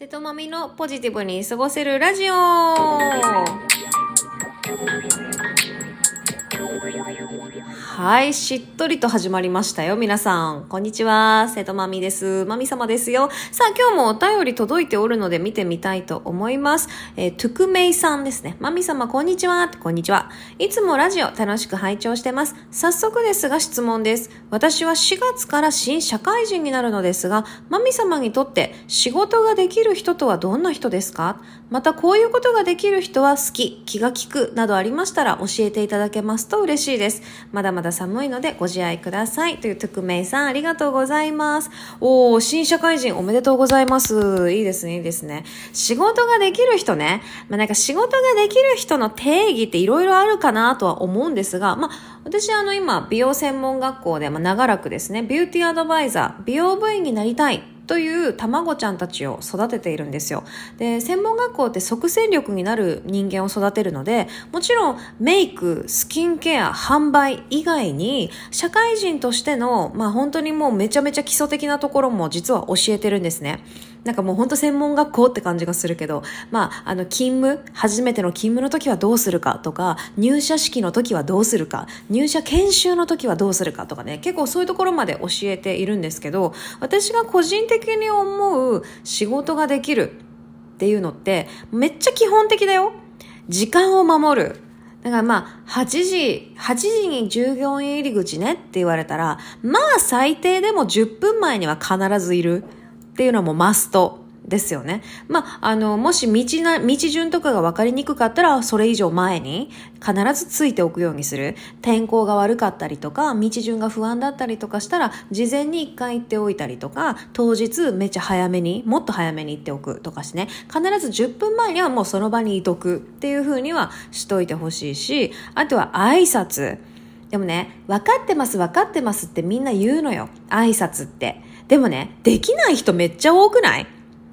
瀬戸まみのポジティブに過ごせるラジオ。はい、しっとりと始まりましたよ、皆さん。こんにちは、瀬戸まみです。まみ様ですよ。さあ、今日もお便り届いておるので見てみたいと思います。えー、トゥクメイさんですね。まみ様、こんにちは。こんにちは。いつもラジオ楽しく拝聴してます。早速ですが質問です。私は4月から新社会人になるのですが、まみ様にとって仕事ができる人とはどんな人ですか？またこういうことができる人は好き、気が利くなどありましたら教えていただけますと嬉しいです。ですまだまだ寒いのでご自愛ください。という匿名さんありがとうございます。おー、新社会人おめでとうございます。いいですね、いいですね。仕事ができる人ね。まあ、なんか仕事ができる人の定義っていろいろあるかなとは思うんですが、まあ、私あの今美容専門学校で、まあ、長らくですね、ビューティーアドバイザー、美容部員になりたいという卵ちゃんたちを育てているんですよ。で、専門学校って即戦力になる人間を育てるので、もちろんメイク、スキンケア、販売以外に、社会人としての、まあ本当にもうめちゃめちゃ基礎的なところも実は教えてるんですね。なんかもう本当専門学校って感じがするけど、まあ、あの、勤務、初めての勤務の時はどうするかとか、入社式の時はどうするか、入社研修の時はどうするかとかね、結構そういうところまで教えているんですけど、私が個人的に思う仕事ができるっていうのって、めっちゃ基本的だよ。時間を守る。だからまあ、8時、8時に従業員入り口ねって言われたら、まあ最低でも10分前には必ずいる。っていうのもマストですよね。まあ、あの、もし道な、道順とかが分かりにくかったら、それ以上前に必ずついておくようにする。天候が悪かったりとか、道順が不安だったりとかしたら、事前に一回行っておいたりとか、当日めっちゃ早めに、もっと早めに行っておくとかしてね、必ず10分前にはもうその場にいとくっていう風にはしといてほしいし、あとは挨拶。でもね、分かってます分かってますってみんな言うのよ。挨拶って。でもね、できない人めっちゃ多くない？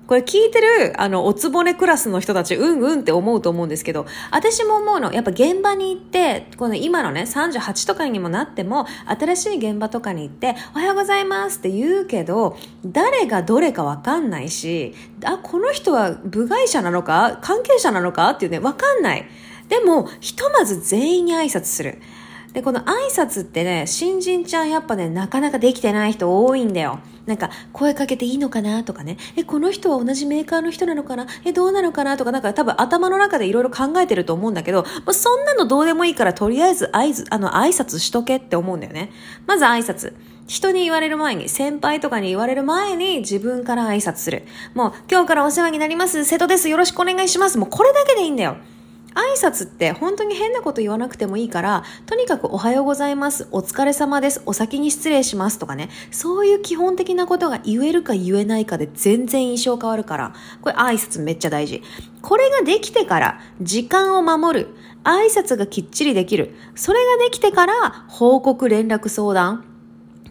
これ聞いてる、あの、おつぼねクラスの人たち、うんうんって思うと思うんですけど、私も思うの、やっぱ現場に行って、この今のね、38とかにもなっても、新しい現場とかに行って、おはようございますって言うけど、誰がどれかわかんないし、あ、この人は部外者なのか？関係者なのか？っていうね、わかんない。でも、ひとまず全員に挨拶する。で、この挨拶ってね、新人ちゃんやっぱね、なかなかできてない人多いんだよ。なんか、声かけていいのかなとかね。え、この人は同じメーカーの人なのかな？え、どうなのかな？とか、なんか多分頭の中でいろいろ考えてると思うんだけど、まあ、そんなのどうでもいいから、とりあえず挨拶、あの、挨拶しとけって思うんだよね。まず挨拶。人に言われる前に、先輩とかに言われる前に自分から挨拶する。もう、今日からお世話になります。瀬戸です。よろしくお願いします。もうこれだけでいいんだよ。挨拶って本当に変なこと言わなくてもいいから、とにかくおはようございます、お疲れ様です、お先に失礼しますとかね、そういう基本的なことが言えるか言えないかで全然印象変わるから、これ挨拶めっちゃ大事。これができてから、時間を守る、挨拶がきっちりできる、それができてから、報告連絡相談、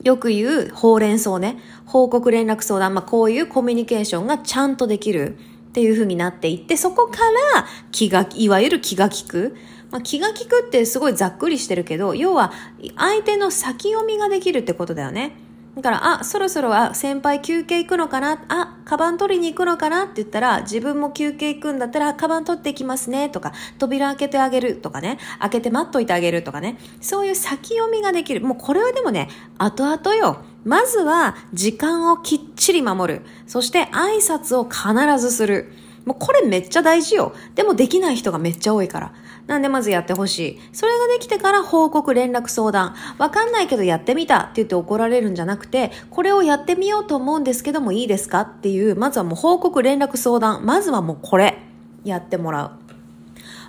よく言うほうれん草ね。報告連絡相談。まあ、こういうコミュニケーションがちゃんとできるっていう風になっていって、そこから気が、いわゆる気が利く。まあ、気が利くってすごいざっくりしてるけど、要は相手の先読みができるってことだよね。だから、あ、そろそろ、あ、先輩休憩行くのかな？あ、カバン取りに行くのかな？って言ったら、自分も休憩行くんだったら、カバン取ってきますね、とか、扉開けてあげるとかね、開けて待っといてあげるとかね、そういう先読みができる。もうこれはでもね、後々よ。まずは、時間をきっちり守る。そして、挨拶を必ずする。もうこれめっちゃ大事よ。でもできない人がめっちゃ多いから。なんでまずやってほしい。それができてから報告、連絡、相談。わかんないけどやってみたって言って怒られるんじゃなくて、これをやってみようと思うんですけどもいいですか？っていう、まずはもう報告、連絡、相談。まずはもうこれ。やってもらう。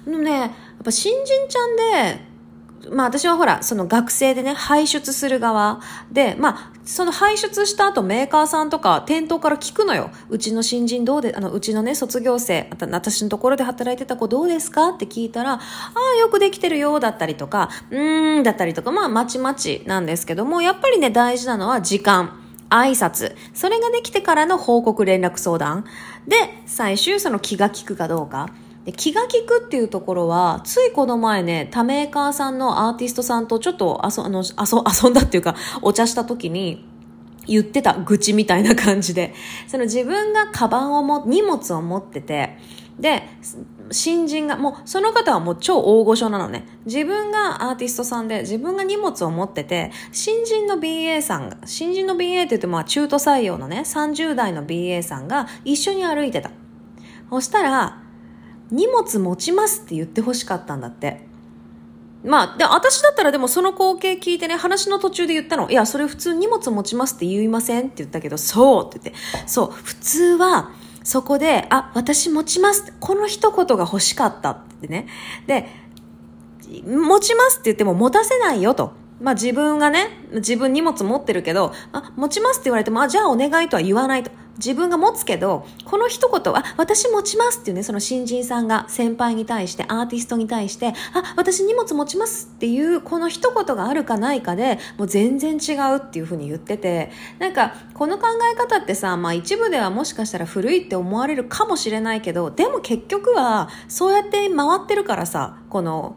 あのね、やっぱ新人ちゃんで、まあ私はほら、その学生でね、排出する側で、まあ、その排出した後メーカーさんとか店頭から聞くのよ。うちの新人どうで、あの、うちのね、卒業生、私のところで働いてた子どうですかって聞いたら、ああ、よくできてるよ、だったりとか、うーん、だったりとか、まあ、まちまちなんですけども、やっぱりね、大事なのは時間。挨拶。それができてからの報告連絡相談。で、最終その気が利くかどうか。で気が利くっていうところは、ついこの前ね、他メーカーさんのアーティストさんとちょっと遊あの遊んだっていうか、お茶した時に、言ってた愚痴みたいな感じで。その自分がカバンをも、荷物を持ってて、で、新人が、もうその方はもう超大御所なのね。自分がアーティストさんで、自分が荷物を持ってて、新人の BA さんが、新人の BA って言っても中途採用のね、30代の BA さんが一緒に歩いてた。そしたら、荷物持ちますって言って欲しかったんだって。まあ、で、私だったらでもその光景聞いてね、話の途中で言ったの。いや、それ普通荷物持ちますって言いませんって言ったけど、そうって言って。そう、普通は、そこで、あ、私持ちます。この一言が欲しかったってね。で、持ちますって言っても持たせないよと。まあ自分がね、自分荷物持ってるけど、あ、持ちますって言われても、あ、じゃあお願いとは言わないと。自分が持つけど、この一言、あ、私持ちますっていうね、その新人さんが先輩に対して、アーティストに対して、あ、私荷物持ちますっていう、この一言があるかないかで、もう全然違うっていうふうに言ってて、なんか、この考え方ってさ、まあ一部ではもしかしたら古いって思われるかもしれないけど、でも結局は、そうやって回ってるからさ、この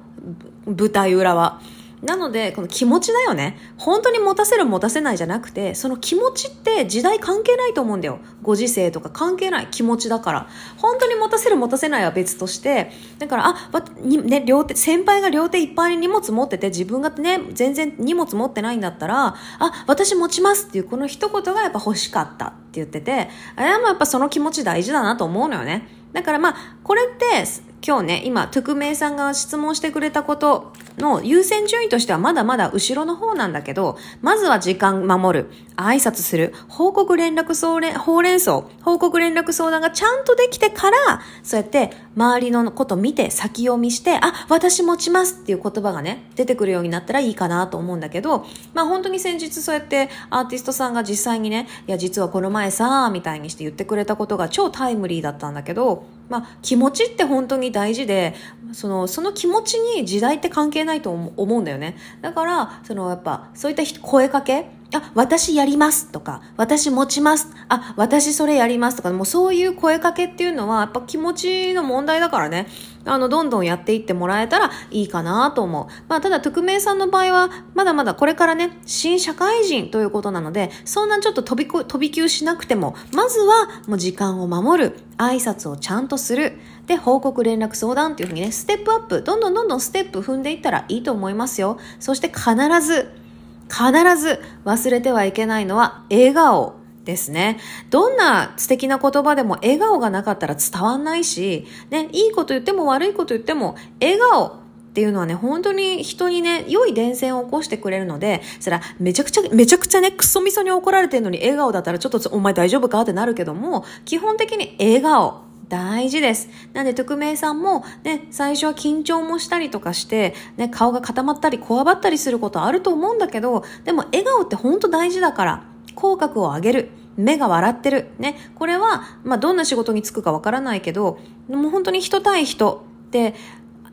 舞台裏は。なので、この気持ちだよね。本当に持たせる持たせないじゃなくて、その気持ちって時代関係ないと思うんだよ。ご時世とか関係ない気持ちだから。本当に持たせる持たせないは別として、だから、あ、わにね、両手、先輩が両手いっぱいに荷物持ってて、自分がね、全然荷物持ってないんだったら、あ、私持ちますっていうこの一言がやっぱ欲しかったって言ってて、あれはもやっぱその気持ち大事だなと思うのよね。だからまあ、これって、今日ね、今、匿名さんが質問してくれたことの優先順位としてはまだまだ後ろの方なんだけど、まずは時間守る、挨拶する、報告連絡相連、ほうれん草、報告連絡相談がちゃんとできてから、そうやって周りのこと見て先読みして、あ、私持ちますっていう言葉がね、出てくるようになったらいいかなと思うんだけど、まあ本当に先日そうやってアーティストさんが実際にね、いや実はこの前さ、みたいにして言ってくれたことが超タイムリーだったんだけど、まあ、気持ちって本当に大事で、その、その気持ちに時代って関係ないと思うんだよね。だから、その、やっぱ、そういった声かけあ、私やりますとか、私持ちます。あ、私それやりますとか、もうそういう声かけっていうのは、やっぱ気持ちの問題だからね。あの、どんどんやっていってもらえたらいいかなと思う。まあ、ただ、匿名さんの場合は、まだまだこれからね、新社会人ということなので、そんなちょっと飛びこ、飛び級しなくても、まずは、もう時間を守る、挨拶をちゃんとする、で、報告連絡相談っていうふうにね、ステップアップ、どんどんどんどんステップ踏んでいったらいいと思いますよ。そして必ず、必ず忘れてはいけないのは笑顔ですね。どんな素敵な言葉でも笑顔がなかったら伝わんないし、ね、いいこと言っても悪いこと言っても笑顔っていうのはね、本当に人にね、良い伝染を起こしてくれるので、そら、めちゃくちゃ、めちゃくちゃね、クソみそに怒られてるのに笑顔だったらちょっとお前大丈夫か？ってなるけども、基本的に笑顔。大事です。なんで、匿名さんも、ね、最初は緊張もしたりとかして、ね、顔が固まったり、こわばったりすることあると思うんだけど、でも、笑顔って本当大事だから、口角を上げる。目が笑ってる。ね。これは、まあ、どんな仕事に就くかわからないけど、もう本当に人対人って、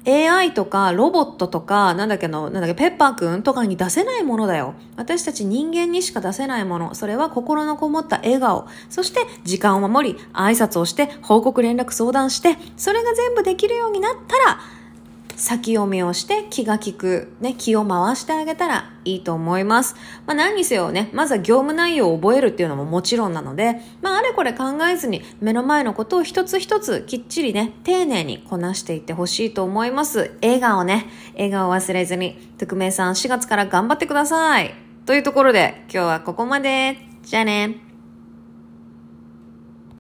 AI とかロボットとか、なんだっけの、なんだっけ、ペッパーくんとかに出せないものだよ。私たち人間にしか出せないもの。それは心のこもった笑顔。そして時間を守り、挨拶をして、報告連絡相談して、それが全部できるようになったら、先読みをして気が利く、ね、気を回してあげたらいいと思います。まあ何にせよね、まずは業務内容を覚えるっていうのももちろんなので、まああれこれ考えずに目の前のことを一つ一つきっちりね、丁寧にこなしていってほしいと思います。笑顔ね、笑顔忘れずに、匿名さん4月から頑張ってください。というところで今日はここまで。じゃあね。